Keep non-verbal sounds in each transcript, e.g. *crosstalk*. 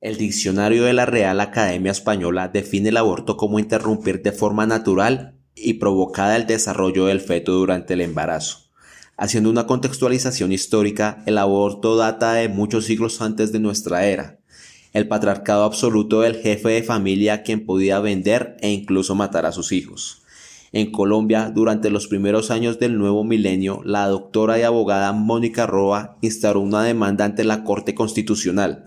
El diccionario de la Real Academia Española define el aborto como interrumpir de forma natural y provocada el desarrollo del feto durante el embarazo. Haciendo una contextualización histórica, el aborto data de muchos siglos antes de nuestra era. El patriarcado absoluto del jefe de familia quien podía vender e incluso matar a sus hijos. En Colombia, durante los primeros años del nuevo milenio, la doctora y abogada Mónica Roa instauró una demanda ante la Corte Constitucional,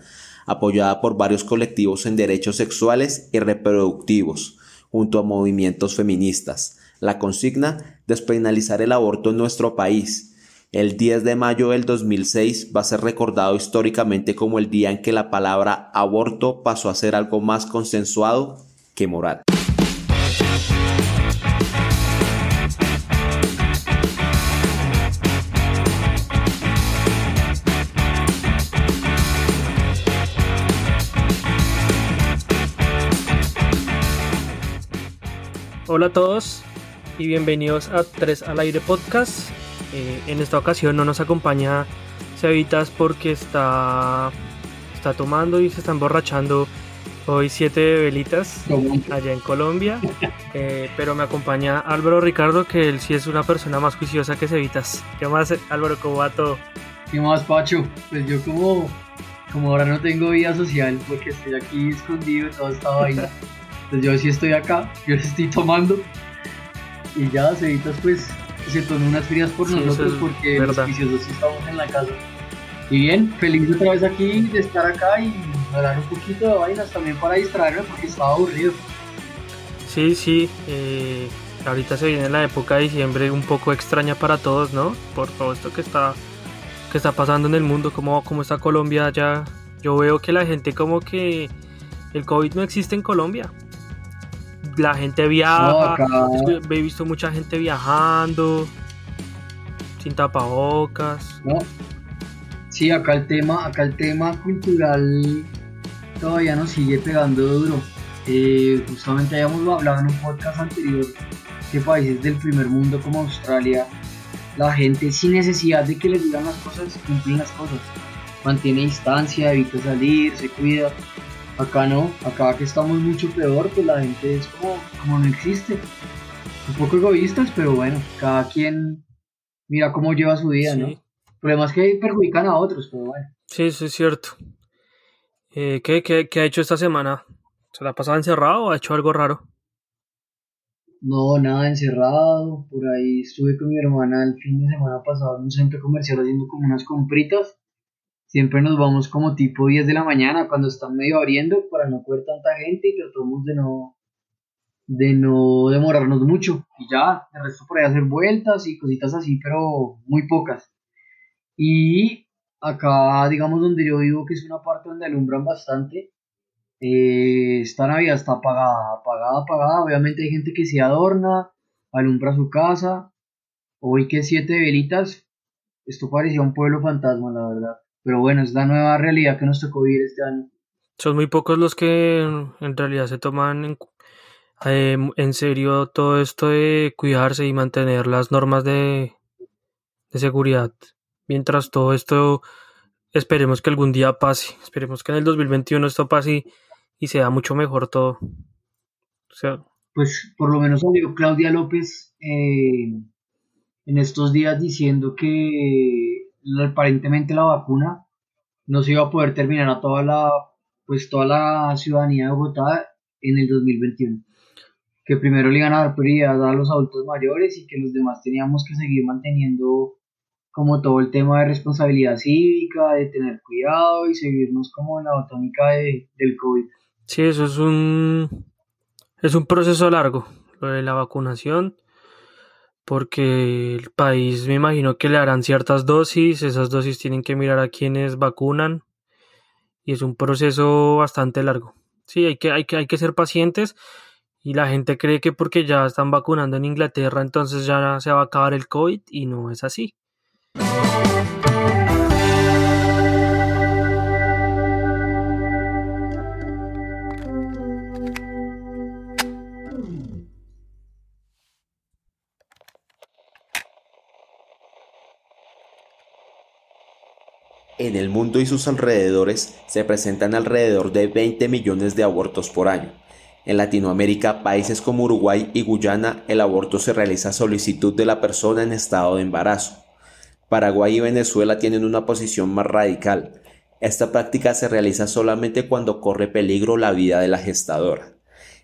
apoyada por varios colectivos en derechos sexuales y reproductivos, junto a movimientos feministas. La consigna, despenalizar el aborto en nuestro país. El 10 de mayo del 2006 va a ser recordado históricamente como el día en que la palabra aborto pasó a ser algo más consensuado que moral. Hola a todos y bienvenidos a 3 al aire podcast. Eh, en esta ocasión no nos acompaña Cevitas porque está, está tomando y se está emborrachando hoy siete velitas allá en Colombia. Eh, pero me acompaña Álvaro Ricardo, que él sí es una persona más juiciosa que Cevitas. ¿Qué más, Álvaro? ¿Cómo va todo? ¿Qué más, Pacho? Pues yo como, como ahora no tengo vida social porque estoy aquí escondido y toda esta vaina. Pues yo sí estoy acá, yo estoy tomando. Y ya, Cevitas pues se tomó unas frías por nosotros porque los viciosos sí estamos en la casa. Y bien, feliz otra vez aquí de estar acá y hablar un poquito de vainas también para distraerme porque estaba aburrido. Sí, sí, eh, ahorita se viene la época de diciembre un poco extraña para todos, ¿no? Por todo esto que está, que está pasando en el mundo, como, como está Colombia ya. Yo veo que la gente como que el COVID no existe en Colombia la gente viaja, he visto mucha gente viajando, sin tapabocas. No. Sí, acá el tema, acá el tema cultural todavía nos sigue pegando duro. Eh, justamente habíamos hablado en un podcast anterior que países del primer mundo como Australia, la gente sin necesidad de que les digan las cosas, cumplen las cosas. Mantiene distancia, evita salir, se cuida. Acá no, acá que estamos mucho peor, pues la gente es como, como no existe. Un poco egoístas, pero bueno, cada quien mira cómo lleva su vida, ¿no? Problemas que perjudican a otros, pero bueno. Sí, eso es cierto. Eh, ¿qué, qué, qué, ha hecho esta semana? ¿Se la ha pasado encerrado o ha hecho algo raro? No, nada encerrado. Por ahí estuve con mi hermana el fin de semana pasado en un centro comercial haciendo como unas compritas siempre nos vamos como tipo 10 de la mañana cuando están medio abriendo para no coger tanta gente y tratamos de no de no demorarnos mucho y ya, el resto por ahí hacer vueltas y cositas así, pero muy pocas. Y acá, digamos, donde yo vivo, que es una parte donde alumbran bastante, eh, esta Navidad está apagada, apagada, apagada. Obviamente hay gente que se adorna, alumbra su casa. Hoy que siete velitas, esto parecía un pueblo fantasma, la verdad. Pero bueno, es la nueva realidad que nos tocó vivir este año. Son muy pocos los que en realidad se toman en, em, serio todo esto de cuidarse y mantener las normas de, de seguridad. Mientras todo esto, esperemos que algún día pase. Esperemos que en el 2021 esto pase y, sea mucho mejor todo. O sea, pues por lo menos salió Claudia López eh, en estos días diciendo que aparentemente la vacuna no se iba a poder terminar a toda la pues toda la ciudadanía de Bogotá en el 2021 que primero le iban a dar prioridad a los adultos mayores y que los demás teníamos que seguir manteniendo como todo el tema de responsabilidad cívica, de tener cuidado y seguirnos como en la botónica de, del COVID. Sí, eso es un, es un proceso largo, lo de la vacunación porque el país me imagino que le harán ciertas dosis, esas dosis tienen que mirar a quienes vacunan y es un proceso bastante largo. Sí, hay que, hay que, hay que ser pacientes y la gente cree que porque ya están vacunando en Inglaterra entonces ya se va a acabar el COVID y no es así. En el mundo y sus alrededores se presentan alrededor de 20 millones de abortos por año. En Latinoamérica, países como Uruguay y Guyana, el aborto se realiza a solicitud de la persona en estado de embarazo. Paraguay y Venezuela tienen una posición más radical. Esta práctica se realiza solamente cuando corre peligro la vida de la gestadora.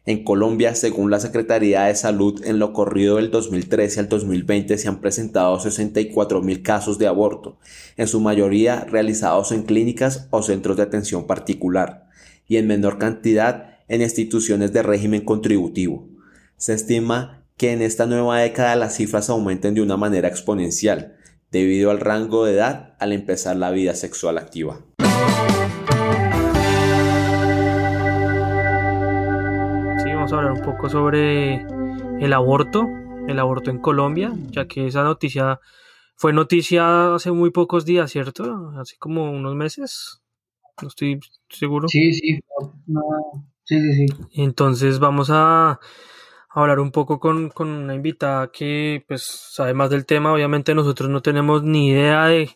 En Colombia, según la Secretaría de Salud, en lo corrido del 2013 al 2020 se han presentado 64 mil casos de aborto, en su mayoría realizados en clínicas o centros de atención particular, y en menor cantidad en instituciones de régimen contributivo. Se estima que en esta nueva década las cifras aumenten de una manera exponencial, debido al rango de edad al empezar la vida sexual activa. Vamos a hablar un poco sobre el aborto, el aborto en Colombia, ya que esa noticia fue noticia hace muy pocos días, ¿cierto? Hace como unos meses. No estoy seguro. Sí, sí, no, Sí, sí, sí. Entonces vamos a hablar un poco con, una invitada que pues sabe más del tema. Obviamente nosotros no tenemos ni idea de,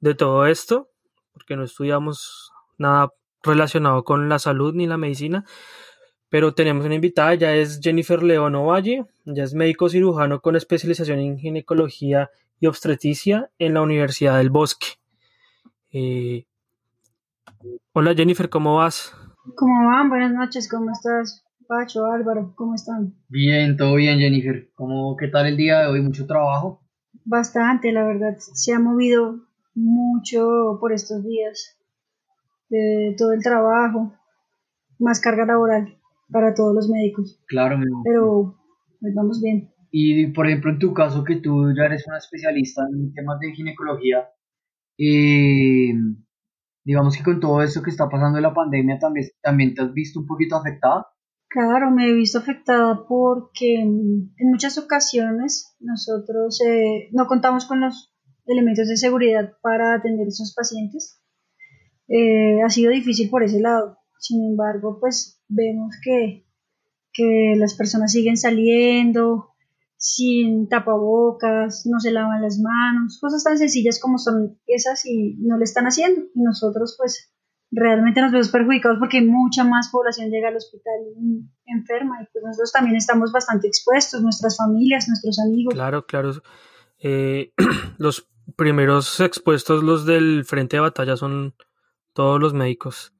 de todo esto, porque no estudiamos nada relacionado con la salud ni la medicina. Pero tenemos una invitada, ya es Jennifer León Ovalle, ya es médico cirujano con especialización en ginecología y obstetricia en la Universidad del Bosque. Eh, hola Jennifer, ¿cómo vas? ¿Cómo van? Buenas noches, ¿cómo estás? Pacho, Álvaro, ¿cómo están? Bien, todo bien, Jennifer. ¿Cómo, ¿Qué tal el día de hoy? ¿Mucho trabajo? Bastante, la verdad. Se ha movido mucho por estos días. De todo el trabajo, más carga laboral para todos los médicos. Claro, Pero pues, vamos bien. Y por ejemplo, en tu caso, que tú ya eres una especialista en temas de ginecología, eh, digamos que con todo esto que está pasando en la pandemia, también, también te has visto un poquito afectada. Claro, me he visto afectada porque en muchas ocasiones nosotros eh, no contamos con los elementos de seguridad para atender a esos pacientes. Eh, ha sido difícil por ese lado. Sin embargo, pues vemos que, que las personas siguen saliendo, sin tapabocas, no se lavan las manos, cosas tan sencillas como son esas y no le están haciendo. Y nosotros pues realmente nos vemos perjudicados porque mucha más población llega al hospital enferma y pues nosotros también estamos bastante expuestos, nuestras familias, nuestros amigos. Claro, claro. Eh, *clears throat* los primeros expuestos, los del frente de batalla, son todos los médicos.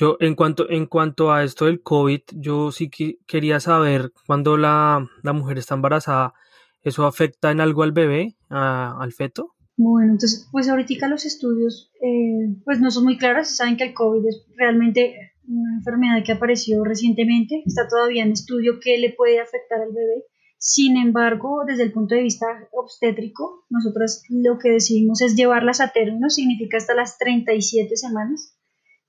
Yo, en cuanto, en cuanto a esto del COVID, yo sí que quería saber cuando la, mujer está embarazada, ¿eso afecta en algo al bebé, al feto? Bueno, entonces, pues ahorita los estudios, eh, pues no son muy claros, saben que el COVID es realmente una enfermedad que apareció recientemente, está todavía en estudio qué le puede afectar al bebé. Sin embargo, desde el punto de vista obstétrico, nosotros lo que decidimos es llevarlas a término, significa hasta las 37 semanas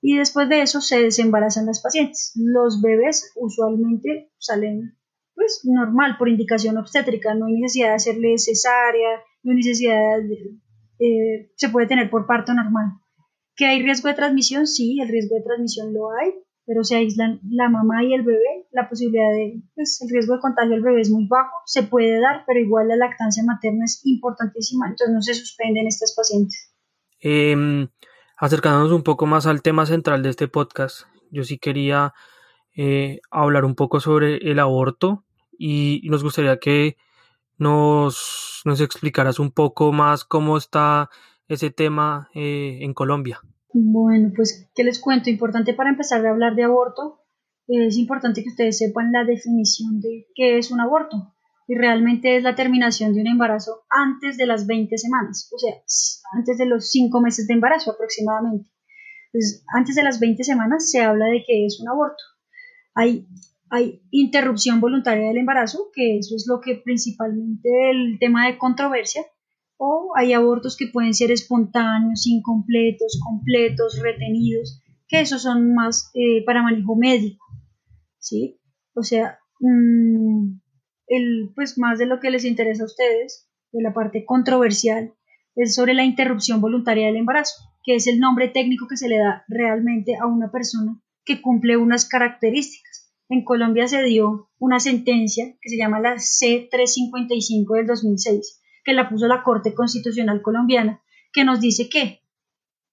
y después de eso se desembarazan las pacientes. Los bebés usualmente salen pues normal por indicación obstétrica, no hay necesidad de hacerle cesárea, no hay necesidad de, eh, se puede tener por parto normal. ¿Que hay riesgo de transmisión? Sí, el riesgo de transmisión lo hay, pero se aíslan la mamá y el bebé, la posibilidad de, pues el riesgo de contagio del bebé es muy bajo, se puede dar, pero igual la lactancia materna es importantísima, entonces no se suspenden estas pacientes. Eh, acercándonos un poco más al tema central de este podcast, yo sí quería eh, hablar un poco sobre el aborto y, nos gustaría que nos, nos, explicaras un poco más cómo está ese tema eh, en Colombia. Bueno, pues, ¿qué les cuento? Importante para empezar a hablar de aborto, es importante que ustedes sepan la definición de qué es un aborto y realmente es la terminación de un embarazo antes de las 20 semanas, o sea, antes de los 5 meses de embarazo aproximadamente. Entonces, antes de las 20 semanas se habla de que es un aborto. Hay, hay interrupción voluntaria del embarazo, que eso es lo que principalmente el tema de controversia, o hay abortos que pueden ser espontáneos, incompletos, completos, retenidos, que esos son más eh, para manejo médico, ¿sí? O sea, mmm, el, pues más de lo que les interesa a ustedes, de la parte controversial, es sobre la interrupción voluntaria del embarazo, que es el nombre técnico que se le da realmente a una persona que cumple unas características. En Colombia se dio una sentencia que se llama la C355 del 2006, que la puso la Corte Constitucional Colombiana, que nos dice que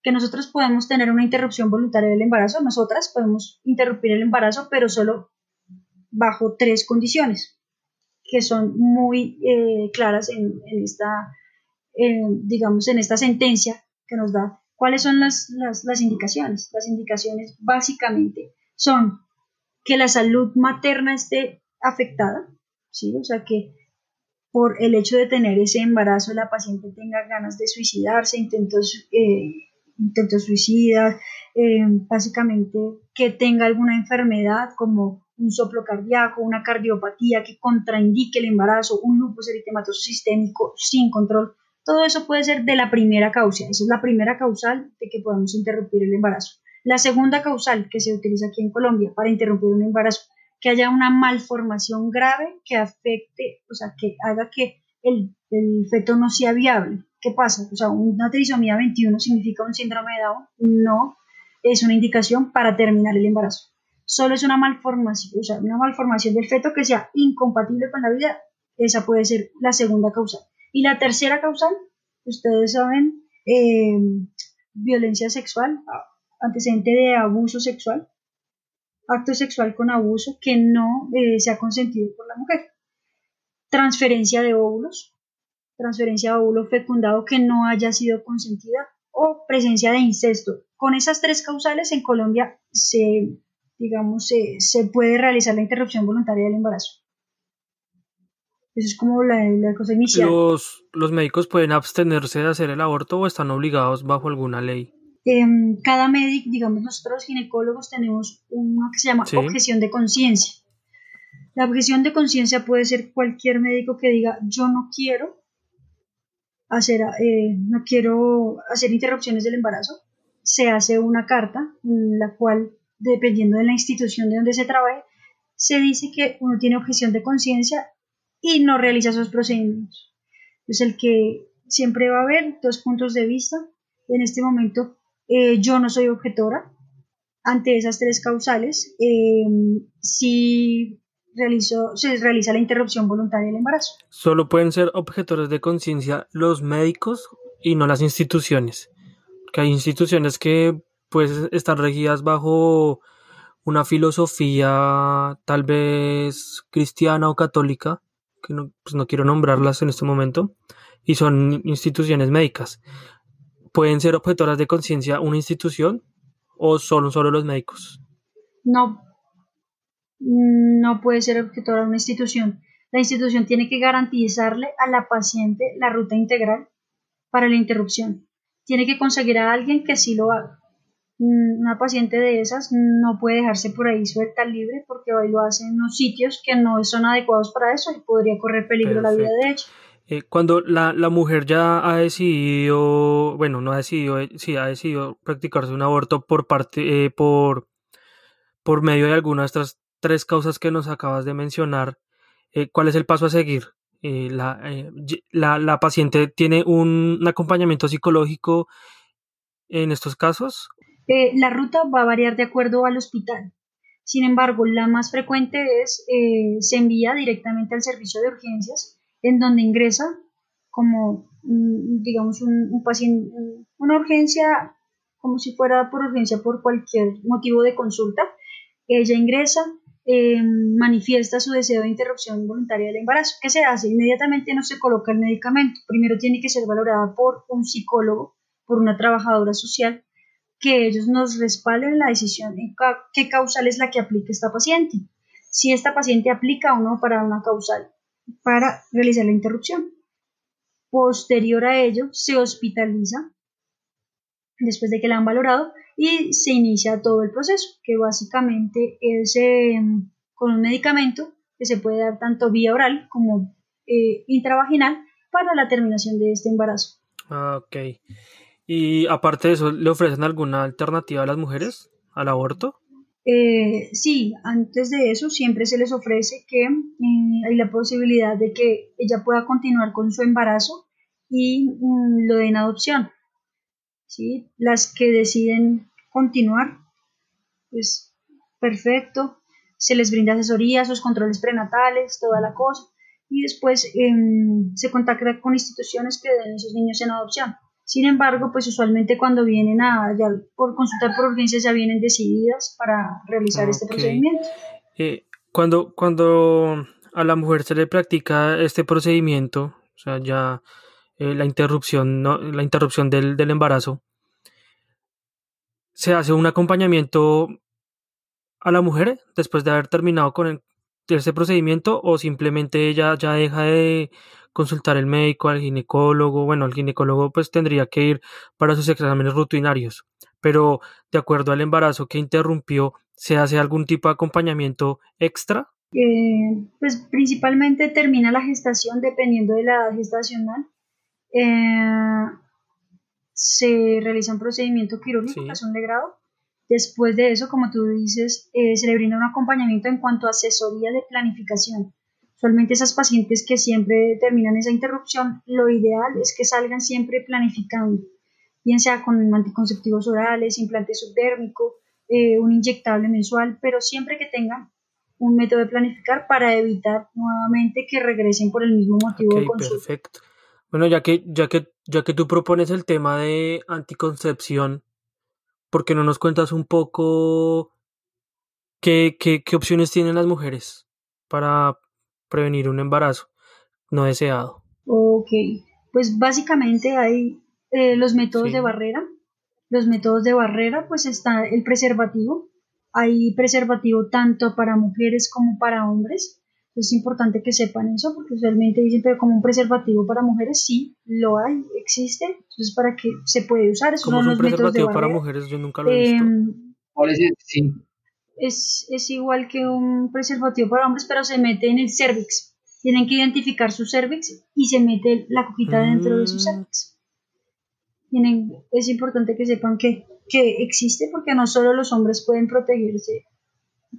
que nosotros podemos tener una interrupción voluntaria del embarazo, nosotras podemos interrumpir el embarazo, pero solo bajo tres condiciones que son muy eh, claras en, esta, digamos, en esta sentencia que nos da. ¿Cuáles son las, las indicaciones? Las indicaciones básicamente son que la salud materna esté afectada, ¿sí? O sea, que por el hecho de tener ese embarazo la paciente tenga ganas de suicidarse, intentos, eh, intentos suicidas, eh, básicamente que tenga alguna enfermedad como un soplo cardíaco, una cardiopatía que contraindique el embarazo, un lupus eritematoso sistémico sin control. Todo eso puede ser de la primera causa. Esa es la primera causal de que podemos interrumpir el embarazo. La segunda causal que se utiliza aquí en Colombia para interrumpir un embarazo que haya una malformación grave que afecte, o sea, que haga que el, feto no sea viable. ¿Qué pasa? O sea, una trisomía 21 significa un síndrome de Down, no es una indicación para terminar el embarazo. Solo es una malformación, o sea, una malformación del feto que sea incompatible con la vida. Esa puede ser la segunda causal. Y la tercera causal, ustedes saben, eh, violencia sexual, antecedente de abuso sexual, acto sexual con abuso que no eh, se ha consentido por la mujer. Transferencia de óvulos, transferencia de óvulo fecundado que no haya sido consentida o presencia de incesto. Con esas tres causales en Colombia se, digamos, se, puede realizar la interrupción voluntaria del embarazo. Eso es como la, la cosa inicial. ¿Los, ¿Los médicos pueden abstenerse de hacer el aborto o están obligados bajo alguna ley? Em, cada médico, digamos, nosotros ginecólogos tenemos una que se llama objeción de conciencia. La objeción de conciencia puede ser cualquier médico que diga yo no quiero hacer, eh, no quiero hacer interrupciones del embarazo. Se hace una carta, la cual, dependiendo de la institución de donde se trabaje, se dice que uno tiene objeción de conciencia y no realiza esos procedimientos. Es el que siempre va a haber dos puntos de vista. En este momento eh, yo no soy objetora ante esas tres causales eh, si se realiza la interrupción voluntaria del embarazo. Solo pueden ser objetores de conciencia los médicos y no las instituciones. Que hay instituciones que pues están regidas bajo una filosofía tal vez cristiana o católica, que no, pues no quiero nombrarlas en este momento, y son instituciones médicas. ¿Pueden ser objetoras de conciencia una institución o solo, solo los médicos? No, no puede ser objetora una institución. La institución tiene que garantizarle a la paciente la ruta integral para la interrupción. Tiene que conseguir a alguien que sí lo haga. Mm, una paciente de esas no puede dejarse por ahí suelta libre porque hoy lo hace en unos sitios que no son adecuados para eso y podría correr peligro la vida de ella. Eh, cuando la, la, mujer ya ha decidido, bueno, no ha decidido, eh, sí ha decidido practicarse un aborto por parte, eh, por, por medio de alguna de estas tres causas que nos acabas de mencionar, ¿cuál es el paso a seguir? La, la, la, paciente tiene un, acompañamiento psicológico en estos casos? La ruta va a variar de acuerdo al hospital. Sin embargo, la más frecuente es, se envía directamente al servicio de urgencias en donde ingresa como, digamos, un, paciente, una urgencia, como si fuera por urgencia por cualquier motivo de consulta. Ella ingresa, em, manifiesta su deseo de interrupción voluntaria del embarazo. ¿Qué se hace? Inmediatamente no se coloca el medicamento. Primero tiene que ser valorada por un psicólogo, por una trabajadora social, que ellos nos respalden la decisión en qué causal es la que aplica esta paciente. Si esta paciente aplica o no para una causal para realizar la interrupción. Posterior a ello, se hospitaliza después de que la han valorado y se inicia todo el proceso, que básicamente es em, con un medicamento que se puede dar tanto vía oral como eh, intravaginal para la terminación de este embarazo. Ah, ok. Y aparte de eso, ¿le ofrecen alguna alternativa a las mujeres al aborto? Eh, sí, antes de eso siempre se les ofrece que eh, hay la posibilidad de que ella pueda continuar con su embarazo y mm, lo den adopción. ¿sí? Las que deciden continuar, pues perfecto, se les brinda asesoría, sus controles prenatales, toda la cosa, y después em, se contacta con instituciones que den esos niños en adopción. Sin embargo, pues usualmente cuando vienen a ya por consultar por urgencias ya vienen decididas para realizar este procedimiento. Eh, cuando, cuando a la mujer se le practica este procedimiento, o sea, ya eh, la interrupción, ¿no? la interrupción del, del embarazo, se hace un acompañamiento a la mujer después de haber terminado con el, ese procedimiento o simplemente ella ya deja de consultar al médico, al ginecólogo, bueno, el ginecólogo pues tendría que ir para sus exámenes rutinarios, pero de acuerdo al embarazo que interrumpió, ¿se hace algún tipo de acompañamiento extra? Eh, pues principalmente termina la gestación dependiendo de la edad gestacional. Eh, se realiza un procedimiento quirúrgico, sí. un de grado. Después de eso, como tú dices, eh, se le brinda un acompañamiento en cuanto a asesoría de planificación. Usualmente esas pacientes que siempre terminan esa interrupción, lo ideal es que salgan siempre planificando, bien sea con anticonceptivos orales, implante subdérmico, eh, un inyectable mensual, pero siempre que tengan un método de planificar para evitar nuevamente que regresen por el mismo motivo okay, de consulta. Perfecto. Bueno, ya que, ya que, ya que tú propones el tema de anticoncepción, ¿por qué no nos cuentas un poco qué, qué, qué opciones tienen las mujeres para prevenir un embarazo no deseado? Ok, pues básicamente hay eh, los métodos sí. de barrera. Los métodos de barrera, pues está el preservativo. Hay preservativo tanto para mujeres como para hombres. Es importante que sepan eso porque usualmente dicen, pero como un preservativo para mujeres, sí, lo hay, existe. Entonces, para que se puede usar. Esos ¿Cómo son es un los métodos de preservativo para mujeres? Yo nunca lo he visto. Eh. Sí. es, es igual que un preservativo para hombres, pero se mete en el cervix. Tienen que identificar su cervix y se mete la coquita dentro de su Mm. cervix. Tienen, es importante que sepan que, que existe porque no solo los hombres pueden protegerse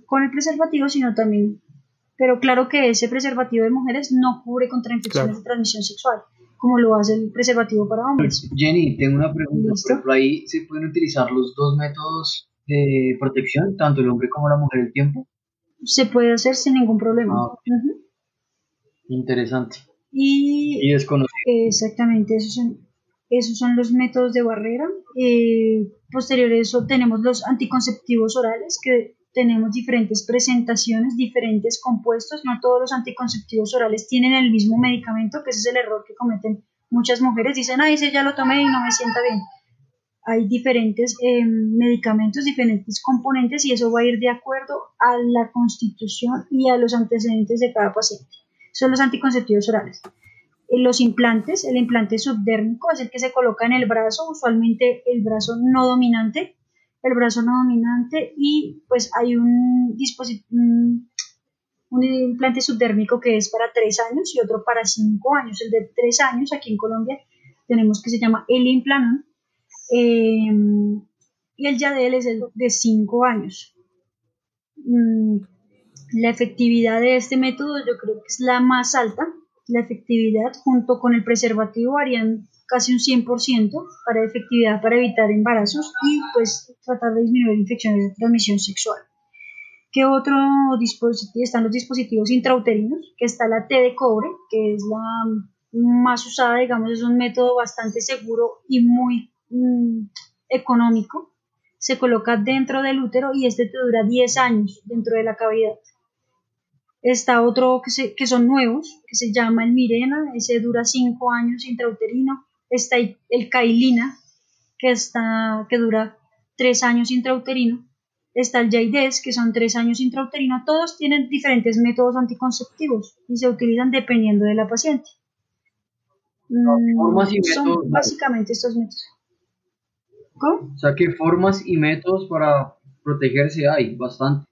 con el preservativo, sino también. Pero claro que ese preservativo de mujeres no cubre contra infecciones Claro. de transmisión sexual, como lo hace el preservativo para hombres. Jenny, tengo una pregunta. ¿Listo? Por ejemplo, ahí se pueden utilizar los dos métodos de protección, tanto el hombre como la mujer, el tiempo. Se puede hacer sin ningún problema. Ah. Interesante. Y Y desconocido. Exactamente, esos son, esos son los métodos de barrera. Eh, posterior a eso tenemos los anticonceptivos orales, que tenemos diferentes presentaciones, diferentes compuestos. No todos los anticonceptivos orales tienen el mismo medicamento, que ese es el error que cometen muchas mujeres. Dicen, ay, ese ya lo tomé y no me sienta bien. Hay diferentes eh, medicamentos, diferentes componentes y eso va a ir de acuerdo a la constitución y a los antecedentes de cada paciente. Son los anticonceptivos orales. Eh, Los implantes, el implante subdérmico es el que se coloca en el brazo, usualmente el brazo no dominante, el brazo no dominante y pues hay un dispositivo, un implante subdérmico que es para 3 años y otro para 5 años. El de 3 años aquí en Colombia tenemos que se llama el implanon eh, y el Yadel es el de 5 años. Mm, la efectividad de este método yo creo que es la más alta. La efectividad junto con el preservativo harían casi un 100% para efectividad para evitar embarazos y pues tratar de disminuir infecciones de transmisión sexual. ¿Qué otro dispositivo? Están los dispositivos intrauterinos, que está la T de cobre, que es la más usada, digamos, es un método bastante seguro y muy mm, económico. Se coloca dentro del útero y este te dura 10 años dentro de la cavidad. Está otro que, se- que son nuevos, que se llama el Mirena, ese dura 5 años intrauterino. Está el Kailina, que, está, que dura 3 años intrauterino. Está el Jaides, que son 3 años intrauterino. Todos tienen diferentes métodos anticonceptivos y se utilizan dependiendo de la paciente. Mm, formas y son métodos, básicamente estos métodos. ¿Cómo? O sea, que formas y métodos para protegerse hay bastante.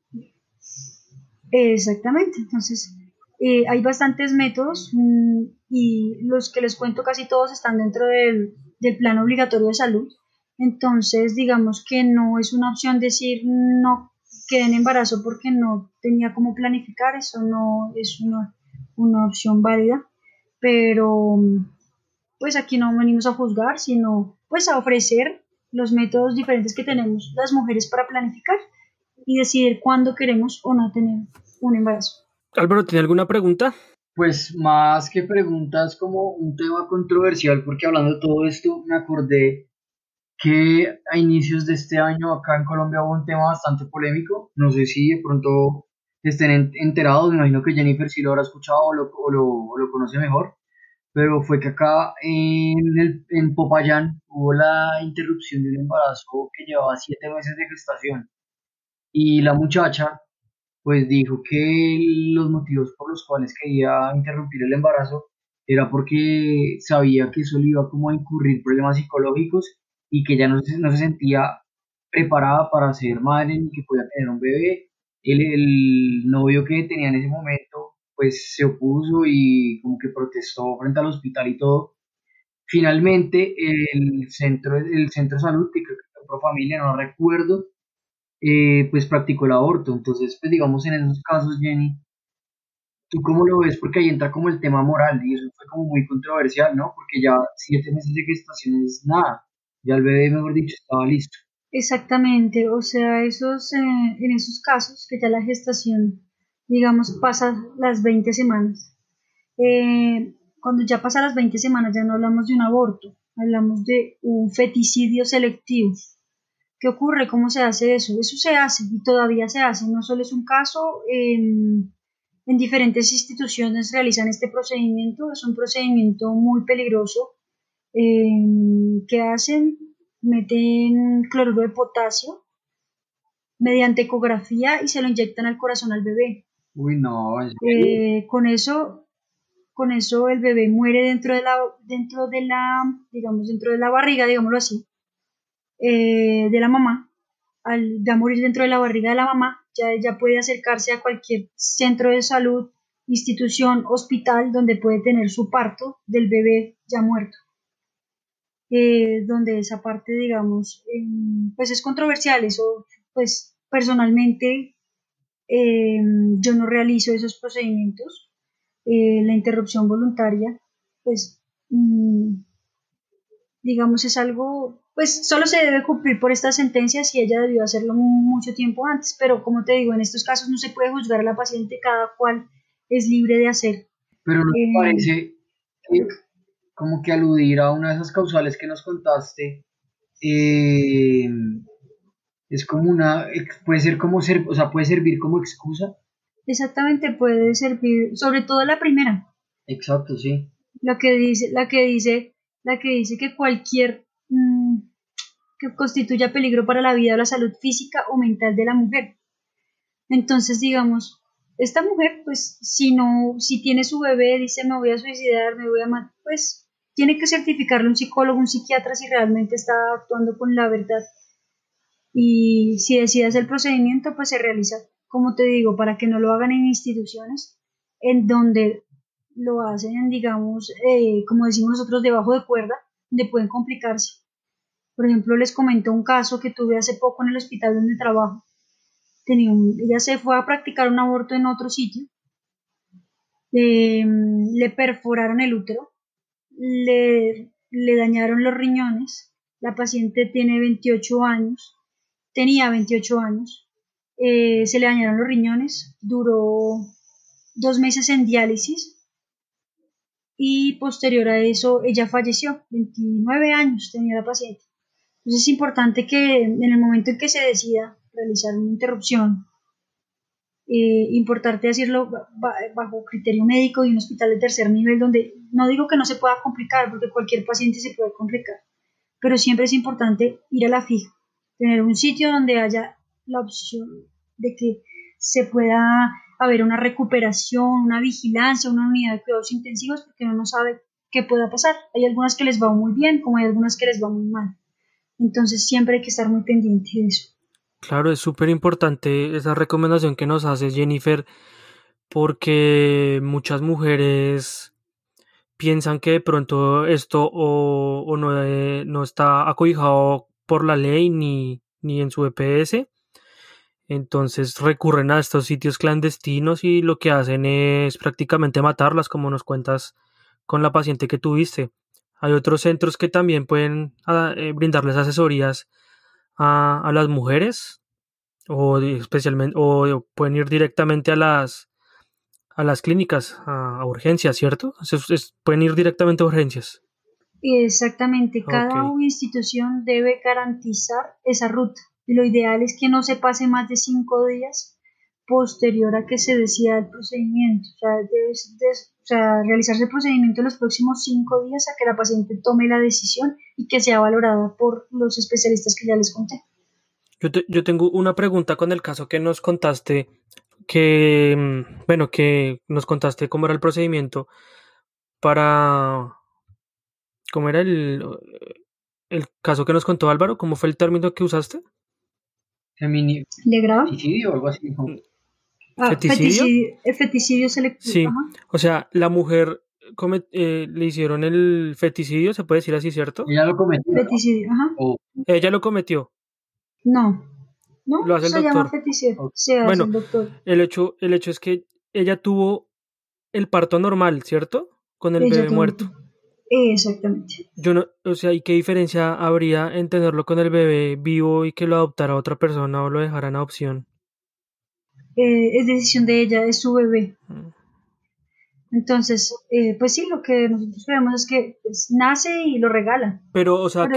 Exactamente, entonces eh, hay bastantes métodos mm, y los que les cuento casi todos están dentro del, del plan obligatorio de salud. Entonces, digamos que no es una opción decir no quedé en embarazo porque no tenía cómo planificar, eso no es una, una opción válida, pero pues aquí no venimos a juzgar, sino pues a ofrecer los métodos diferentes que tenemos las mujeres para planificar y decidir cuándo queremos o no tener un embarazo. Álvaro, ¿tiene alguna pregunta? pues más que preguntas como un tema controversial, porque hablando de todo esto me acordé que a inicios de este año acá en Colombia hubo un tema bastante polémico, no sé si de pronto estén enterados, me imagino que Jennifer sí lo habrá escuchado o lo, o conoce mejor, pero fue que acá en, el, en Popayán hubo la interrupción de un embarazo que llevaba siete meses de gestación y la muchacha pues dijo que los motivos por los cuales quería interrumpir el embarazo era porque sabía que eso le iba como a incurrir problemas psicológicos y que ya no se, no se sentía preparada para ser madre ni que podía tener un bebé. El, el novio que tenía en ese momento pues se opuso y como que protestó frente al hospital y todo. Finalmente el centro, el centro de salud, que creo que pro familia, no recuerdo, eh, pues practicó el aborto. Entonces, pues digamos en esos casos, Jenny, ¿tú cómo lo ves? Porque ahí entra como el tema moral y eso fue como muy controversial, ¿no? Porque ya siete meses de gestación es nada, ya el bebé, mejor dicho, estaba listo. Exactamente, o sea, esos, eh, en esos casos que ya la gestación digamos, pasa las 20 semanas. Eh, cuando ya pasa las 20 semanas ya no hablamos de un aborto, hablamos de un feticidio selectivo. ¿Qué ocurre? ¿Cómo se hace eso? Eso se hace y todavía se hace. No solo es un caso, en diferentes instituciones realizan este procedimiento. Es un procedimiento muy peligroso. Eh, ¿Qué hacen? Meten cloruro de potasio mediante ecografía y se lo inyectan al corazón al bebé. Uy, no. Eh, con eso, con eso el bebé muere dentro de la, dentro de la, digamos, dentro de la barriga, digámoslo así, eh, de la mamá. Al ya morir dentro de la barriga de la mamá, ya ella puede acercarse a cualquier centro de salud, institución, hospital, donde puede tener su parto del bebé ya muerto. Eh, donde esa parte, digamos, pues es controversial, eso, pues personalmente eh, yo no realizo esos procedimientos. Eh, la interrupción voluntaria, pues, mm, digamos, es algo, pues, solo se debe cumplir por estas sentencias y ella debió hacerlo mucho tiempo antes, pero como te digo, en estos casos no se puede juzgar a la paciente, cada cual es libre de hacer. Pero no eh, parece como que aludir a una de esas causales que nos contaste, eh, es como una, puede ser como ser, o sea, puede servir como excusa. Exactamente, puede servir, sobre todo la primera. Exacto, sí. La que dice, la que dice, la que dice que cualquier mm, que constituya peligro para la vida o la salud física o mental de la mujer. Entonces, digamos, esta mujer, pues, si no, si tiene su bebé, dice me voy a suicidar, me voy a matar, pues tiene que certificarle un psicólogo, un psiquiatra si realmente está actuando con la verdad y si decides el procedimiento, pues se realiza, como te digo, para que no lo hagan en instituciones en donde lo hacen, digamos, eh, como decimos nosotros, debajo de cuerda, donde pueden complicarse. Por ejemplo, les comento un caso que tuve hace poco en el hospital donde trabajo. Tenía ella se fue a practicar un aborto en otro sitio. le perforaron el útero, le, le dañaron los riñones. La paciente tiene 28 años tenía 28 años, eh, se le dañaron los riñones, duró dos meses en diálisis y posterior a eso ella falleció, 29 años tenía la paciente. Entonces es importante que en el momento en que se decida realizar una interrupción, eh, importante decirlo bajo criterio médico y un hospital de tercer nivel donde no digo que no se pueda complicar porque cualquier paciente se puede complicar, pero siempre es importante ir a la fija tener un sitio donde haya la opción de que se pueda haber una recuperación, una vigilancia, una unidad de cuidados intensivos, porque uno no sabe qué pueda pasar. Hay algunas que les va muy bien, como hay algunas que les va muy mal. Entonces siempre hay que estar muy pendiente de eso. Claro, es súper importante esa recomendación que nos hace Jennifer, porque muchas mujeres piensan que de pronto esto o, no, eh, no está acobijado por la ley ni, ni en su EPS. Entonces recurren a estos sitios clandestinos y lo que hacen es prácticamente matarlas, como nos cuentas con la paciente que tuviste. Hay otros centros que también pueden ah, eh, brindarles asesorías a, a, las mujeres o especialmente o pueden ir directamente a las a las clínicas, a, urgencias, ¿cierto? pueden ir directamente a urgencias. Exactamente, cada institución debe garantizar esa ruta. Y lo ideal es que no se pase más de cinco días posterior a que se decida el procedimiento. O sea, debe o sea, realizarse el procedimiento en los próximos cinco días a que la paciente tome la decisión y que sea valorada por los especialistas que ya les conté. Yo, yo tengo una pregunta con el caso que nos contaste, que, mm, bueno, que nos contaste cómo era el procedimiento para, cómo era el, el caso que nos contó Álvaro, ¿cómo fue el término que usaste? ¿De grado? o algo así. Ah, ¿Feticidio? El feticidio selectivo. Sí, o sea, la mujer eh, le hicieron el feticidio, se puede decir así, ¿cierto? Ella lo cometió. Feticidio, ajá. Ella lo cometió. No, no, lo hace el se doctor. llama feticidio. Se bueno, el doctor. El hecho, el hecho es que ella tuvo el parto normal, ¿cierto? Con el bebé muerto. Exactamente. Yo no, o sea, ¿y qué diferencia habría en tenerlo con el bebé vivo y que lo adoptara otra persona o lo dejara en adopción? Eh, es decisión de ella, es su bebé. Mm. Entonces, eh, pues sí, lo que nosotros queremos es que pues, nace y lo regala. Pero, o sea, que,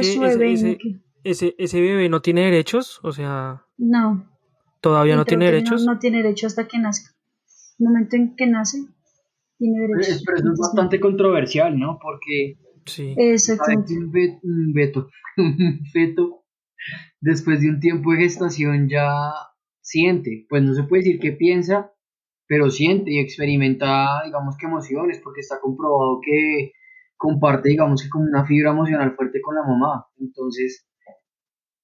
ese, ese, bebé no tiene derechos, o sea... No. ¿Todavía no tiene derechos? No, tiene derecho hasta que nazca. El momento en que nace, tiene derechos. Pero, eso es bastante controversial, ¿no? Porque... Sí. Exactamente. Un, veto, *laughs* un feto, después de un tiempo de gestación ya siente, pues no se puede decir que piensa, pero siente y experimenta, digamos que emociones, porque está comprobado que comparte, digamos que como una fibra emocional fuerte con la mamá. Entonces,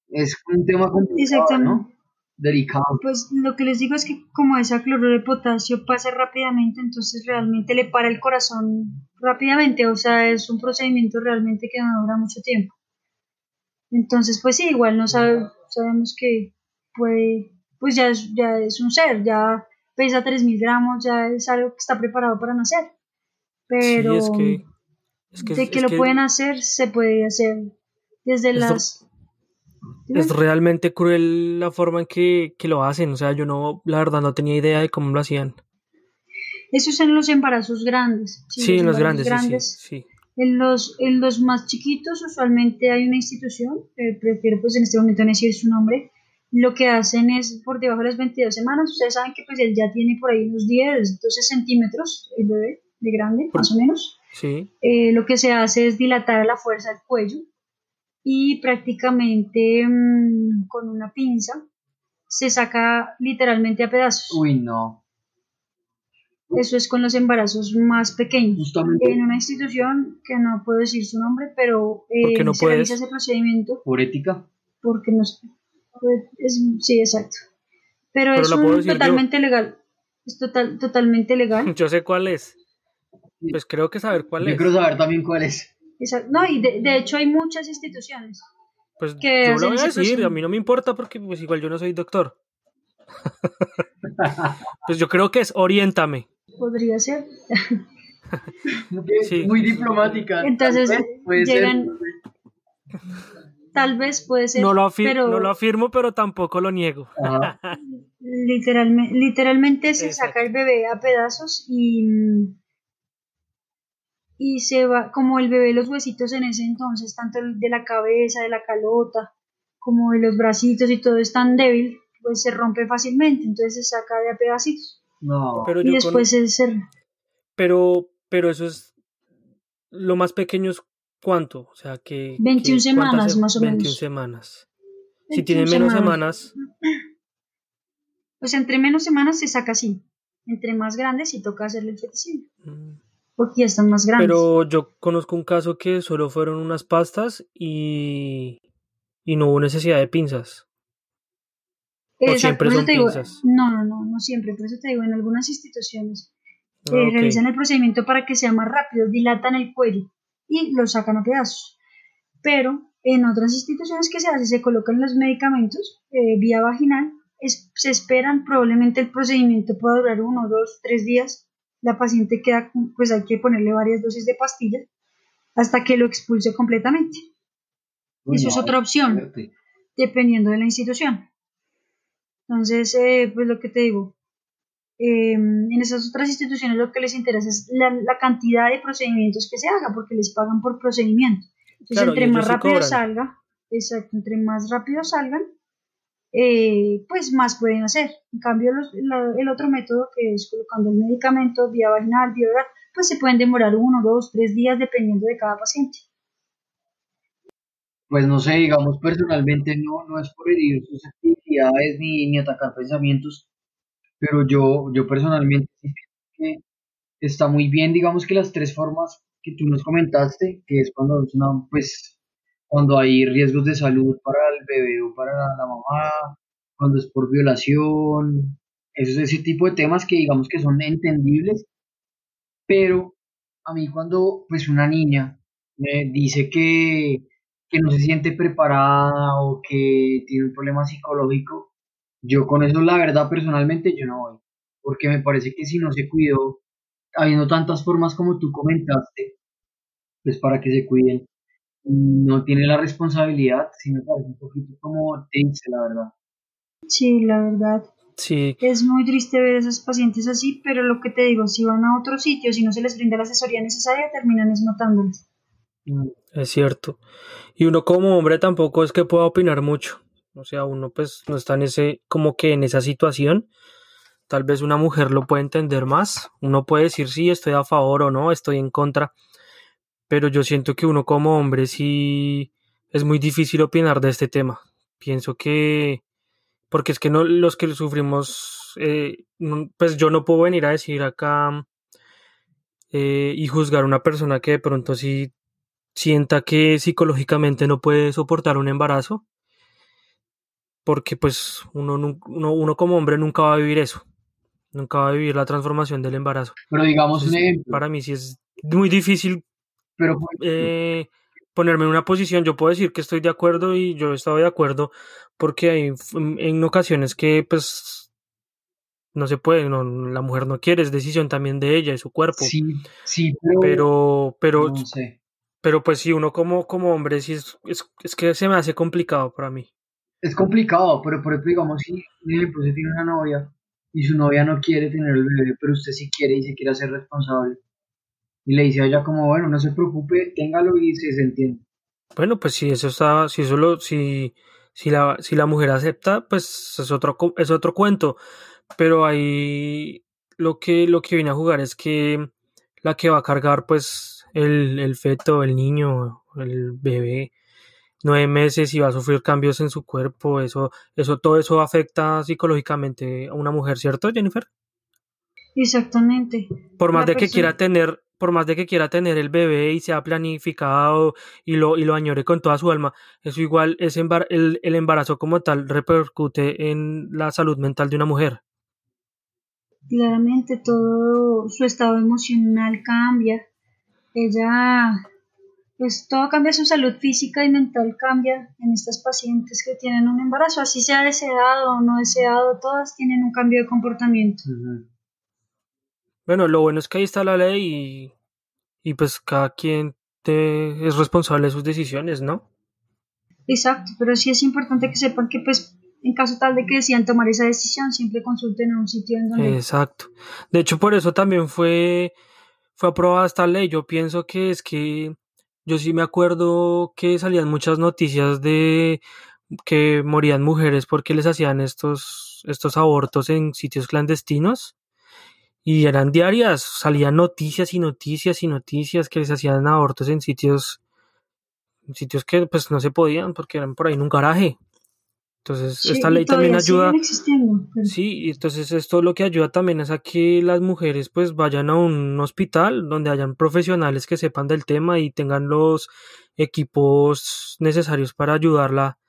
es un tema complicado, ¿no? Delicado. Pues lo que les digo es que como esa cloruro de potasio pasa rápidamente, entonces realmente le para el corazón rápidamente, o sea, es un procedimiento realmente que no dura mucho tiempo. Entonces, pues sí, igual no sabemos que puede pues ya es, ya es un ser, ya pesa 3.000 gramos, ya es algo que está preparado para nacer. Pero es que, es que, de que lo pueden hacer, se puede hacer desde las... Es realmente cruel la forma en que, lo hacen, o sea, yo no, la verdad no tenía idea de cómo lo hacían. Eso es en los embarazos grandes. Sí, en los grandes, sí, En los, en los más chiquitos usualmente hay una institución, eh, prefiero pues en este momento no decir su nombre, lo que hacen es por debajo de las 22 semanas, ustedes saben que pues él ya tiene por ahí unos 10, 12 centímetros, el bebé de grande, más o menos. Sí. Eh, lo que se hace es dilatar la fuerza del cuello y prácticamente mm, con una pinza se saca literalmente a pedazos. Uy, no. Eso es con los embarazos más pequeños. En una institución que no puedo decir su nombre, pero eh, no se realiza ese procedimiento. ¿Por ética? Porque no, es, sí, exacto. Pero, es totalmente legal. Es total, totalmente legal. *laughs* Yo sé cuál es. Pues creo que saber cuál es. Yo quiero saber también cuál es. No, y de, hecho hay muchas instituciones. Pues que yo lo voy a decir, a mí no me importa porque pues igual yo no soy doctor. *laughs* pues yo creo que es oriéntame. Podría ser. Muy diplomática. Entonces llegan, tal vez puede ser. No lo, pero... no lo afirmo, pero tampoco lo niego. *laughs* literalmente, literalmente se saca el bebé a pedazos y, y se va, como el bebé, los huesitos en ese entonces, tanto de la cabeza, de la calota, como de los bracitos y todo es tan débil, pues se rompe fácilmente, entonces se saca de a pedacitos. No. Pero y después se Pero, pero eso es lo más pequeño es ¿Cuánto? O sea, que... 21 semanas más o menos. 21 semanas. Si tiene menos semanas. Pues entre menos semanas se saca así. Entre más grandes sí toca hacerle el feticidio. Mm. Porque ya están más grandes. Pero yo conozco un caso que solo fueron unas pastas y, y no hubo necesidad de pinzas. ¿O siempre son pinzas? No, no, no, no siempre. Por eso te digo, en algunas instituciones ah, eh, realizan el procedimiento para que sea más rápido, dilatan el cuello y lo sacan a pedazos. Pero en otras instituciones que se hace, se colocan los medicamentos eh, vía vaginal, se esperan, probablemente el procedimiento pueda durar uno, dos, tres días. La paciente queda, pues hay que ponerle varias dosis de pastillas hasta que lo expulse completamente. Eso es otra opción, dependiendo de la institución. Entonces, eh, pues lo que te digo, Em, en esas otras instituciones lo que les interesa es la, cantidad de procedimientos que se haga, porque les pagan por procedimiento. Entonces, entre más rápido salga, exacto, entre más rápido salgan, eh, pues más pueden hacer. En cambio, el otro método, que es colocando el medicamento vía vaginal, vía oral, pues se pueden demorar uno, dos, tres días dependiendo de cada paciente. Pues no sé, digamos personalmente no, no es por herir sus actividades ni, ni atacar pensamientos, pero yo, yo personalmente que está muy bien, digamos que las tres formas que tú nos comentaste, que es cuando es una, pues, cuando hay riesgos de salud para el bebé o para la, mamá, cuando es por violación, eso es ese tipo de temas que digamos que son entendibles, pero a mí cuando pues una niña me dice que, que no se siente preparada o que tiene un problema psicológico, yo con eso, la verdad, personalmente, yo no voy. Porque me parece que si no se cuidó, habiendo tantas formas como tú comentaste, pues para que se cuiden, no tiene la responsabilidad, sí me parece un poquito como triste, la verdad. Sí, la verdad. Sí. Es muy triste ver a esos pacientes así, pero lo que te digo, si van a otro sitio, si no se les brinda la asesoría necesaria, terminan esmatándoles. Mm. Es cierto. Y uno como hombre tampoco es que pueda opinar mucho. O sea, uno pues no está en ese, como que en esa situación. Tal vez una mujer lo puede entender más. Uno puede decir sí, estoy a favor o no, estoy en contra. Pero yo siento que uno como hombre sí es muy difícil opinar de este tema. Pienso que, porque es que no, los que sufrimos, eh, pues yo no puedo venir a decir acá eh, y juzgar a una persona que de pronto sí sienta que psicológicamente no puede soportar un embarazo porque pues uno, uno, como hombre nunca va a vivir eso, nunca va a vivir la transformación del embarazo. Pero digamos Para mí sí es muy difícil Pero, eh, ponerme en una posición, yo puedo decir que estoy de acuerdo y yo he estado de acuerdo porque hay en ocasiones que pues no se puede, no, la mujer no quiere, es decisión también de ella, de su cuerpo. Sí, sí, pero, pero, pero, pues sí, uno como, como hombre sí es, es que se me hace complicado para mí es complicado, pero por ejemplo, digamos, si usted tiene una novia y su novia no quiere tener el bebé, pero usted sí quiere y se quiere hacer responsable, y le dice a ella como, bueno, no se preocupe, téngalo y se, entiende. Bueno, pues si eso está, si eso lo, si, si la, si la mujer acepta, pues es otro, es otro cuento. Pero ahí lo que, lo que viene a jugar es que la que va a cargar, pues, el, el feto, el niño, el bebé, nueve meses y va a sufrir cambios en su cuerpo, eso, eso, todo eso afecta psicológicamente a una mujer, ¿cierto, Jennifer? Exactamente. Por más de que quiera tener, por más de que quiera tener el bebé y sea planificado y lo, y lo añore con toda su alma, eso igual es el, el embarazo como tal repercute en la salud mental de una mujer. Claramente todo su estado emocional cambia. Ella pues todo cambia, su salud física y mental cambia en estas pacientes que tienen un embarazo, así sea deseado o no deseado, todas tienen un cambio de comportamiento. Bueno, lo bueno es que ahí está la ley y, pues cada quien te, es responsable de sus decisiones, ¿no? Exacto, pero sí es importante que sepan que pues en caso tal de que decidan tomar esa decisión, siempre consulten a un sitio en donde... Exacto. De hecho, por eso también fue, fue aprobada esta ley. Yo pienso que es que yo sí me acuerdo que salían muchas noticias de que morían mujeres porque les hacían estos, estos abortos en sitios clandestinos y eran diarias, salían noticias y noticias y noticias que les hacían abortos en sitios sitios que pues no se podían porque eran por ahí en un garaje. Entonces, esta ley también ayuda. Sí, entonces esto lo que ayuda también es a que las mujeres pues vayan a un hospital donde hayan profesionales que sepan del tema y tengan los equipos necesarios para ayudarla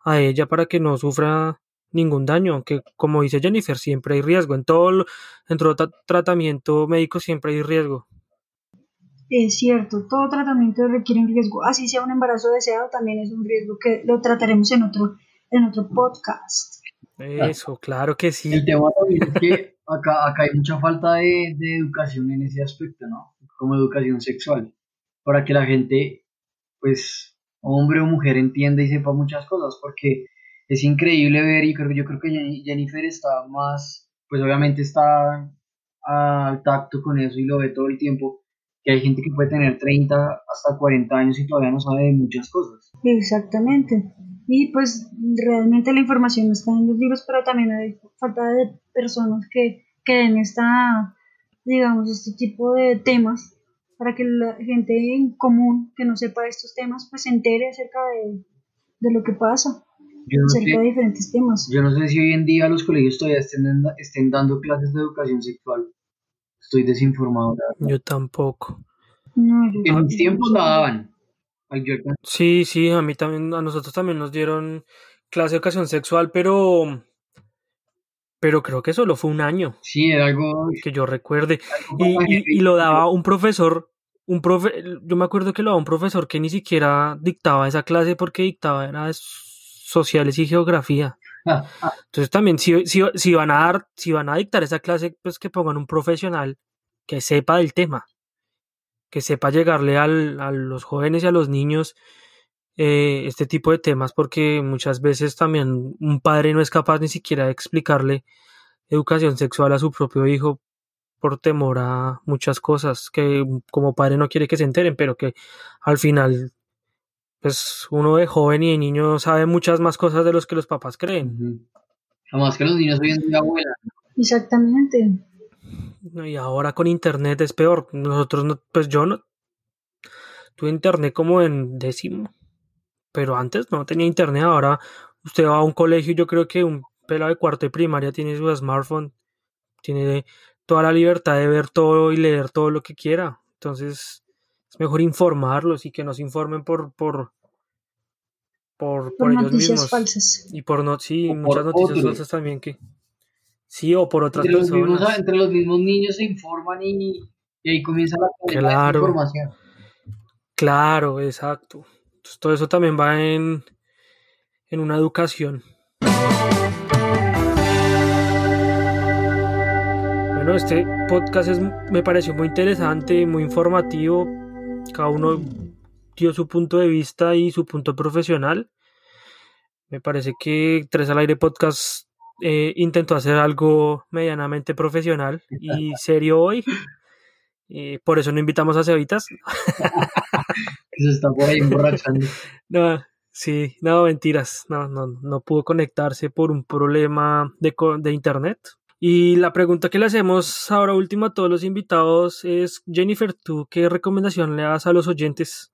a ella para que no sufra ningún daño, aunque como dice Jennifer, siempre hay riesgo. En todo, en todo tratamiento médico siempre hay riesgo. Es cierto, todo tratamiento requiere un riesgo. Así sea un embarazo deseado, también es un riesgo que lo trataremos en otro en otro podcast. Eso, claro que sí. El tema también es que acá, acá hay mucha falta de, de, educación en ese aspecto, ¿no? Como educación sexual, para que la gente, pues, hombre o mujer entienda y sepa muchas cosas, porque es increíble ver, y creo, yo creo que Jennifer está más pues obviamente está al tacto con eso y lo ve todo el tiempo, que hay gente que puede tener 30 hasta 40 años y todavía no sabe de muchas cosas. Exactamente. Y pues realmente la información no está en los libros, pero también hay falta de personas que, que den esta, digamos, este tipo de temas para que la gente en común que no sepa estos temas pues se entere acerca de, de lo que pasa acerca de diferentes temas. Yo no sé si hoy en día los colegios todavía estén, estén dando clases de educación sexual. Estoy desinformado. Yo tampoco. en mis tiempos la daban. Sí, sí, a mí también, a nosotros también nos dieron clase de educación sexual, pero pero creo que solo fue un año. Sí, era algo que yo recuerde. Y, y, lo daba un profesor, un profe, yo me acuerdo que lo daba un profesor que ni siquiera dictaba esa clase porque dictaba era sociales y geografía. Entonces también si, si, si, van a dar, si van a dictar esa clase, pues que pongan un profesional que sepa del tema, que sepa llegarle al, a los jóvenes y a los niños eh, este tipo de temas porque muchas veces también un padre no es capaz ni siquiera de explicarle educación sexual a su propio hijo por temor a muchas cosas que como padre no quiere que se enteren, pero que al final pues uno de joven y de niño sabe muchas más cosas de los que los papás creen. Jamás que los niños hoy en día vuelan. Exactamente. Y ahora con internet es peor. Nosotros no, pues yo no tuve internet como en décimo pero antes no tenía internet, ahora usted va a un colegio y yo creo que un pelado de cuarto de primaria tiene su smartphone, tiene toda la libertad de ver todo y leer todo lo que quiera. Entonces es mejor informarlos y que nos informen por por por, por, ellos mismos. falsas. Y por no, sí, muchas noticias falsas también que sí o por otras entre personas. Mismos, entre los mismos niños se informan y, y ahí comienza la, claro, información. Claro, exacto todo eso también va en, en una educación. Bueno, este podcast me pareció muy interesante, muy informativo. Cada uno dio su punto de vista y su punto profesional. Me parece que Tres al Aire Podcast eh, intentó hacer algo medianamente profesional y *laughs* serio hoy. Eh, por eso no invitamos a Cebitas. se está por ahí emborrachando. *laughs* no, sí, no, mentiras. No, no, no pudo conectarse por un problema de, de internet. Y la pregunta que le hacemos ahora último a todos los invitados es, Jennifer, ¿tú qué recomendación le das a los oyentes?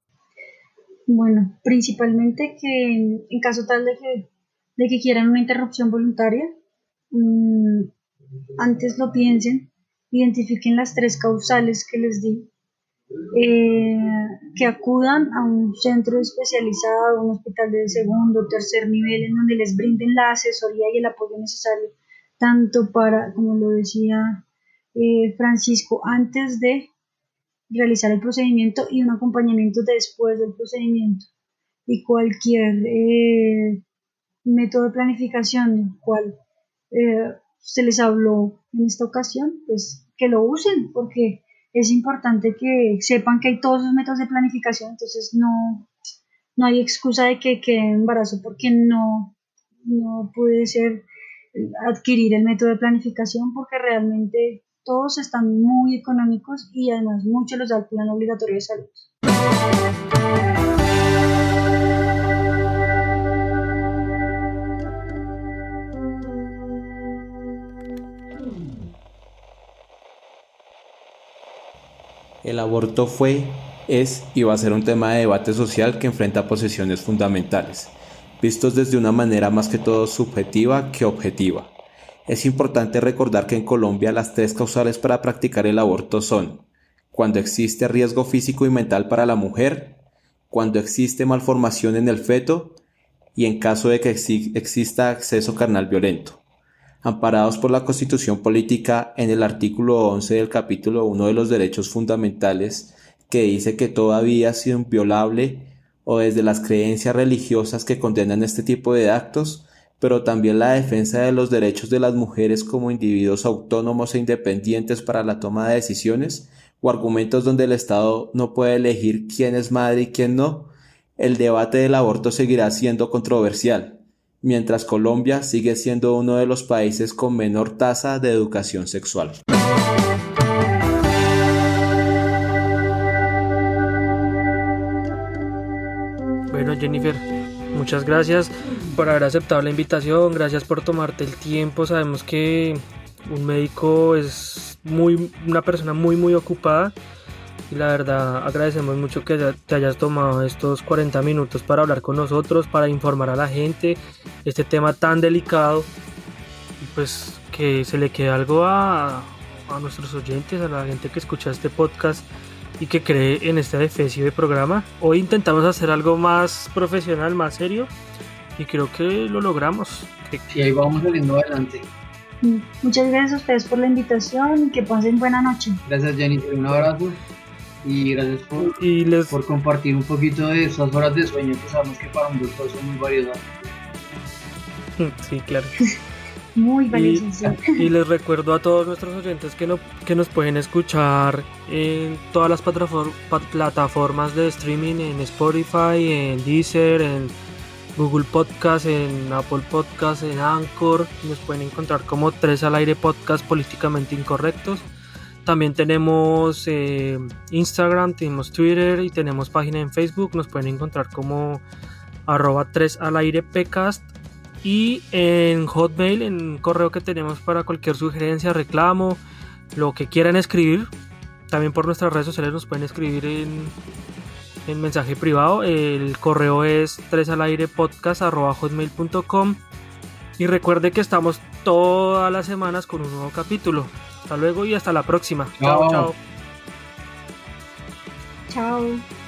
Bueno, principalmente que en caso tal de que, de que quieran una interrupción voluntaria, mm, antes lo piensen, identifiquen las tres causales que les di, eh, que acudan a un centro especializado, un hospital de segundo tercer nivel, en donde les brinden la asesoría y el apoyo necesario, tanto para, como lo decía eh, Francisco, antes de realizar el procedimiento y un acompañamiento después del procedimiento. Y cualquier eh, método de planificación cual se les habló en esta ocasión, pues que lo usen, porque es importante que sepan que hay todos esos métodos de planificación, entonces no, no hay excusa de que quede embarazo porque no, no puede ser adquirir el método de planificación porque realmente todos están muy económicos y además muchos los da el plan obligatorio de salud. El aborto fue, es y va a ser un tema de debate social que enfrenta posiciones fundamentales, vistos desde una manera más que todo subjetiva que objetiva. Es importante recordar que en Colombia las tres causales para practicar el aborto son cuando existe riesgo físico y mental para la mujer, cuando existe malformación en el feto y en caso de que exista acceso carnal violento amparados por la Constitución Política en el artículo 11 del capítulo 1 de los derechos fundamentales, que dice que todavía sido inviolable o desde las creencias religiosas que condenan este tipo de actos, pero también la defensa de los derechos de las mujeres como individuos autónomos e independientes para la toma de decisiones, o argumentos donde el Estado no puede elegir quién es madre y quién no, el debate del aborto seguirá siendo controversial mientras Colombia sigue siendo uno de los países con menor tasa de educación sexual. Bueno, Jennifer, muchas gracias por haber aceptado la invitación, gracias por tomarte el tiempo. Sabemos que un médico es muy una persona muy muy ocupada y la verdad agradecemos mucho que te hayas tomado estos 40 minutos para hablar con nosotros, para informar a la gente este tema tan delicado y pues que se le quede algo a, a nuestros oyentes, a la gente que escucha este podcast y que cree en este defensivo de programa. Hoy intentamos hacer algo más profesional, más serio y creo que lo logramos. Sí, ahí vamos saliendo adelante. Mm, muchas gracias a ustedes por la invitación y que pasen buena noche. Gracias Jennifer, un abrazo y gracias por, y les... por compartir un poquito de esas horas de sueño que sabemos que para un doctor son muy valiosas. *laughs* Sí, claro. *laughs* Muy valiosas. Y, y, les recuerdo a todos nuestros oyentes que, no, que nos pueden escuchar en todas las plataformas de streaming, en Spotify, en Deezer, en Google Podcast, en Apple Podcast, en Anchor. Nos pueden encontrar como tres al aire podcast políticamente incorrectos. También tenemos eh, Instagram, tenemos Twitter y tenemos página en Facebook. Nos pueden encontrar como arroba 3 al aire pcast. Y en Hotmail, en correo que tenemos para cualquier sugerencia, reclamo, lo que quieran escribir. También por nuestras redes sociales nos pueden escribir en, en mensaje privado. El correo es 3 al aire podcast hotmail.com. Y recuerde que estamos todas las semanas con un nuevo capítulo. Hasta luego y hasta la próxima. Chao, chao. Chao.